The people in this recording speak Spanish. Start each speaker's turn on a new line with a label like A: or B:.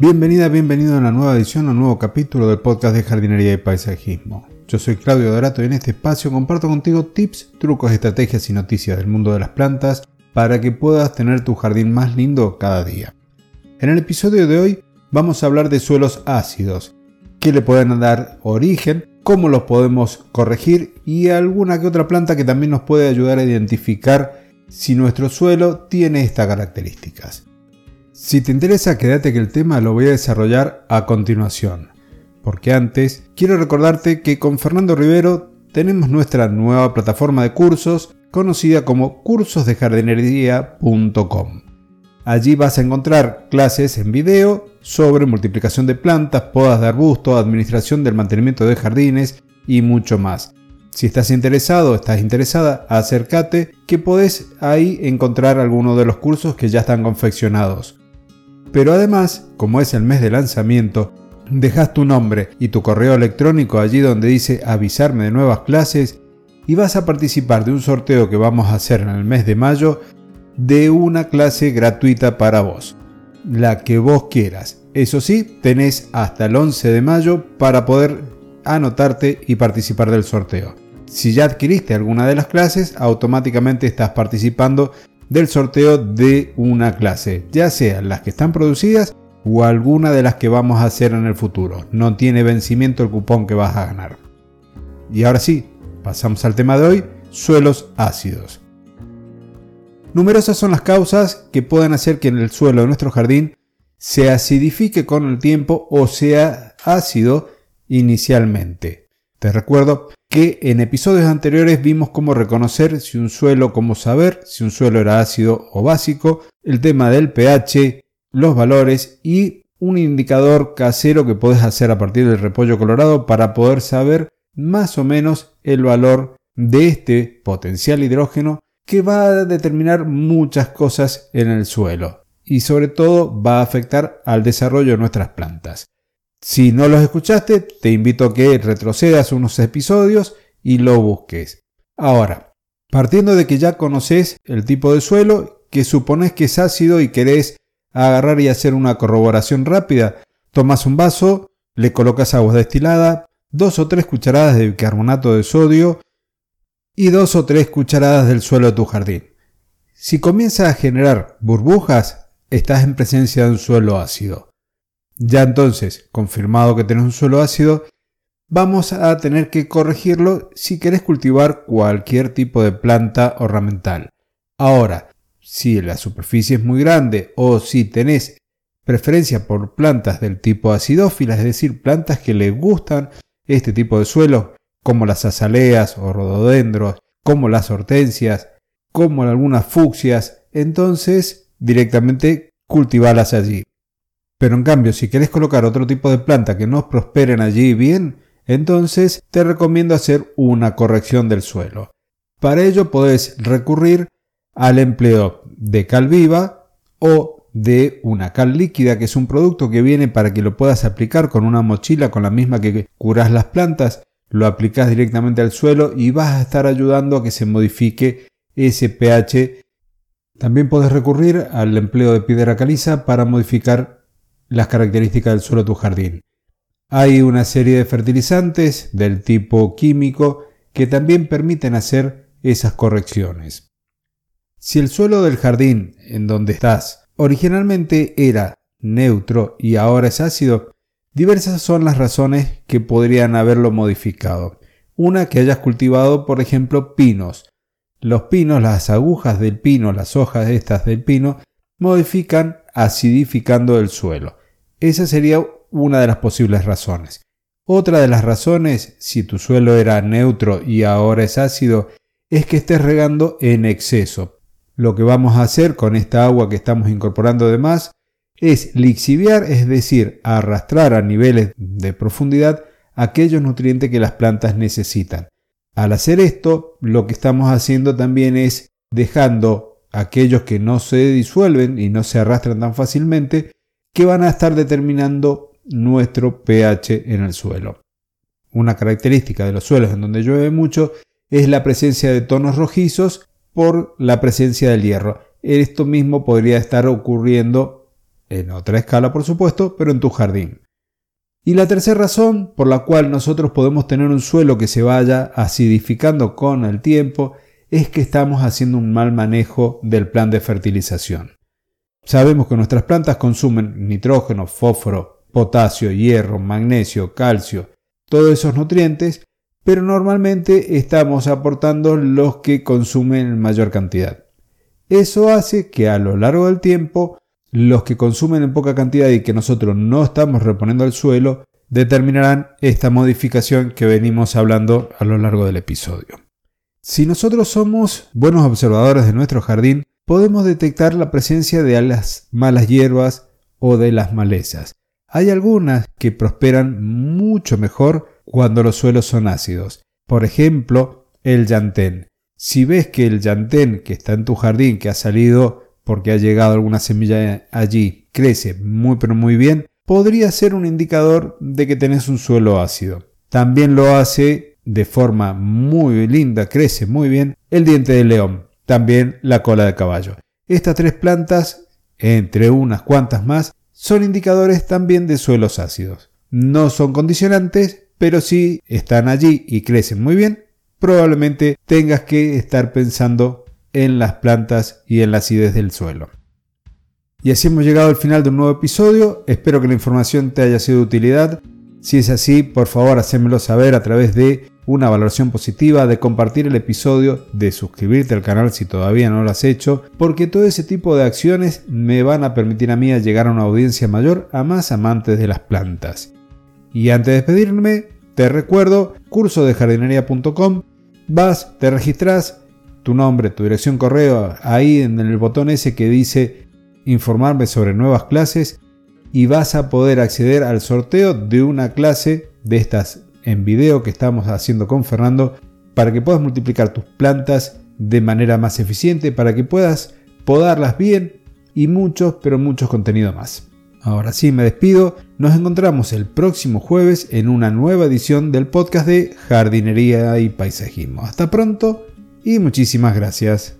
A: Bienvenida, bienvenido a una nueva edición, a un nuevo capítulo del podcast de jardinería y paisajismo. Yo soy Claudio Dorato y en este espacio comparto contigo tips, trucos, estrategias y noticias del mundo de las plantas para que puedas tener tu jardín más lindo cada día. En el episodio de hoy vamos a hablar de suelos ácidos, que le pueden dar origen, cómo los podemos corregir y alguna que otra planta que también nos puede ayudar a identificar si nuestro suelo tiene estas características. Si te interesa, quédate que el tema lo voy a desarrollar a continuación. Porque antes, quiero recordarte que con Fernando Rivero tenemos nuestra nueva plataforma de cursos conocida como cursosdejardinería.com. Allí vas a encontrar clases en video sobre multiplicación de plantas, podas de arbustos, administración del mantenimiento de jardines y mucho más. Si estás interesado, estás interesada, acércate que podés ahí encontrar algunos de los cursos que ya están confeccionados. Pero además, como es el mes de lanzamiento, dejas tu nombre y tu correo electrónico allí donde dice avisarme de nuevas clases y vas a participar de un sorteo que vamos a hacer en el mes de mayo de una clase gratuita para vos, la que vos quieras. Eso sí, tenés hasta el 11 de mayo para poder anotarte y participar del sorteo. Si ya adquiriste alguna de las clases, automáticamente estás participando del sorteo de una clase, ya sean las que están producidas o alguna de las que vamos a hacer en el futuro. No tiene vencimiento el cupón que vas a ganar. Y ahora sí, pasamos al tema de hoy, suelos ácidos. Numerosas son las causas que pueden hacer que en el suelo de nuestro jardín se acidifique con el tiempo o sea ácido inicialmente. Te recuerdo que en episodios anteriores vimos cómo reconocer si un suelo, cómo saber si un suelo era ácido o básico, el tema del pH, los valores y un indicador casero que puedes hacer a partir del repollo colorado para poder saber más o menos el valor de este potencial hidrógeno que va a determinar muchas cosas en el suelo y sobre todo va a afectar al desarrollo de nuestras plantas. Si no los escuchaste, te invito a que retrocedas unos episodios y lo busques. Ahora, partiendo de que ya conoces el tipo de suelo, que supones que es ácido y querés agarrar y hacer una corroboración rápida, tomas un vaso, le colocas agua destilada, dos o tres cucharadas de bicarbonato de sodio y dos o tres cucharadas del suelo de tu jardín. Si comienza a generar burbujas, estás en presencia de un suelo ácido. Ya entonces, confirmado que tenés un suelo ácido, vamos a tener que corregirlo si querés cultivar cualquier tipo de planta ornamental. Ahora, si la superficie es muy grande o si tenés preferencia por plantas del tipo acidófilas, es decir, plantas que les gustan este tipo de suelo, como las azaleas o rododendros, como las hortensias, como algunas fucsias, entonces directamente cultivarlas allí. Pero en cambio, si querés colocar otro tipo de planta que no prosperen allí bien, entonces te recomiendo hacer una corrección del suelo. Para ello podés recurrir al empleo de cal viva o de una cal líquida, que es un producto que viene para que lo puedas aplicar con una mochila con la misma que curas las plantas, lo aplicas directamente al suelo y vas a estar ayudando a que se modifique ese pH. También puedes recurrir al empleo de piedra caliza para modificar las características del suelo de tu jardín. Hay una serie de fertilizantes del tipo químico que también permiten hacer esas correcciones. Si el suelo del jardín en donde estás originalmente era neutro y ahora es ácido, diversas son las razones que podrían haberlo modificado. Una que hayas cultivado, por ejemplo, pinos. Los pinos, las agujas del pino, las hojas estas del pino, modifican acidificando el suelo. Esa sería una de las posibles razones. Otra de las razones, si tu suelo era neutro y ahora es ácido, es que estés regando en exceso. Lo que vamos a hacer con esta agua que estamos incorporando de más es lixiviar, es decir, arrastrar a niveles de profundidad aquellos nutrientes que las plantas necesitan. Al hacer esto, lo que estamos haciendo también es dejando aquellos que no se disuelven y no se arrastran tan fácilmente, que van a estar determinando nuestro pH en el suelo. Una característica de los suelos en donde llueve mucho es la presencia de tonos rojizos por la presencia del hierro. Esto mismo podría estar ocurriendo en otra escala por supuesto, pero en tu jardín. Y la tercera razón por la cual nosotros podemos tener un suelo que se vaya acidificando con el tiempo es que estamos haciendo un mal manejo del plan de fertilización. Sabemos que nuestras plantas consumen nitrógeno, fósforo, potasio, hierro, magnesio, calcio, todos esos nutrientes, pero normalmente estamos aportando los que consumen en mayor cantidad. Eso hace que a lo largo del tiempo los que consumen en poca cantidad y que nosotros no estamos reponiendo al suelo determinarán esta modificación que venimos hablando a lo largo del episodio. Si nosotros somos buenos observadores de nuestro jardín, podemos detectar la presencia de las malas hierbas o de las malezas. Hay algunas que prosperan mucho mejor cuando los suelos son ácidos. Por ejemplo, el llantén. Si ves que el llantén que está en tu jardín, que ha salido porque ha llegado alguna semilla allí, crece muy pero muy bien, podría ser un indicador de que tenés un suelo ácido. También lo hace de forma muy linda, crece muy bien, el diente de león, también la cola de caballo. Estas tres plantas, entre unas cuantas más, son indicadores también de suelos ácidos. No son condicionantes, pero si están allí y crecen muy bien, probablemente tengas que estar pensando en las plantas y en la acidez del suelo. Y así hemos llegado al final de un nuevo episodio. Espero que la información te haya sido de utilidad. Si es así, por favor, hacémelo saber a través de una valoración positiva, de compartir el episodio, de suscribirte al canal si todavía no lo has hecho, porque todo ese tipo de acciones me van a permitir a mí llegar a una audiencia mayor a más amantes de las plantas. Y antes de despedirme, te recuerdo curso de jardinería.com, vas, te registras, tu nombre, tu dirección correo, ahí en el botón ese que dice informarme sobre nuevas clases y vas a poder acceder al sorteo de una clase de estas en video que estamos haciendo con Fernando para que puedas multiplicar tus plantas de manera más eficiente, para que puedas podarlas bien y muchos, pero muchos contenidos más. Ahora sí, me despido. Nos encontramos el próximo jueves en una nueva edición del podcast de jardinería y paisajismo. Hasta pronto y muchísimas gracias.